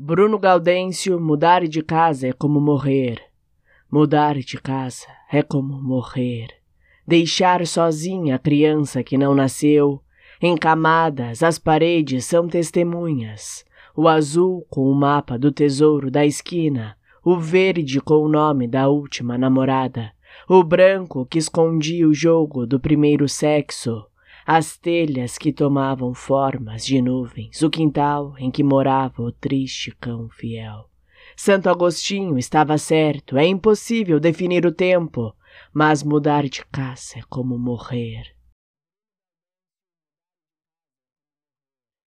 Bruno Gaudêncio, mudar de casa é como morrer. Mudar de casa é como morrer. Deixar sozinha a criança que não nasceu. Em camadas, as paredes são testemunhas. O azul com o mapa do tesouro da esquina. O verde com o nome da última namorada. O branco que escondia o jogo do primeiro sexo as telhas que tomavam formas de nuvens, o quintal em que morava o triste cão fiel. Santo Agostinho estava certo, é impossível definir o tempo, mas mudar de casa é como morrer.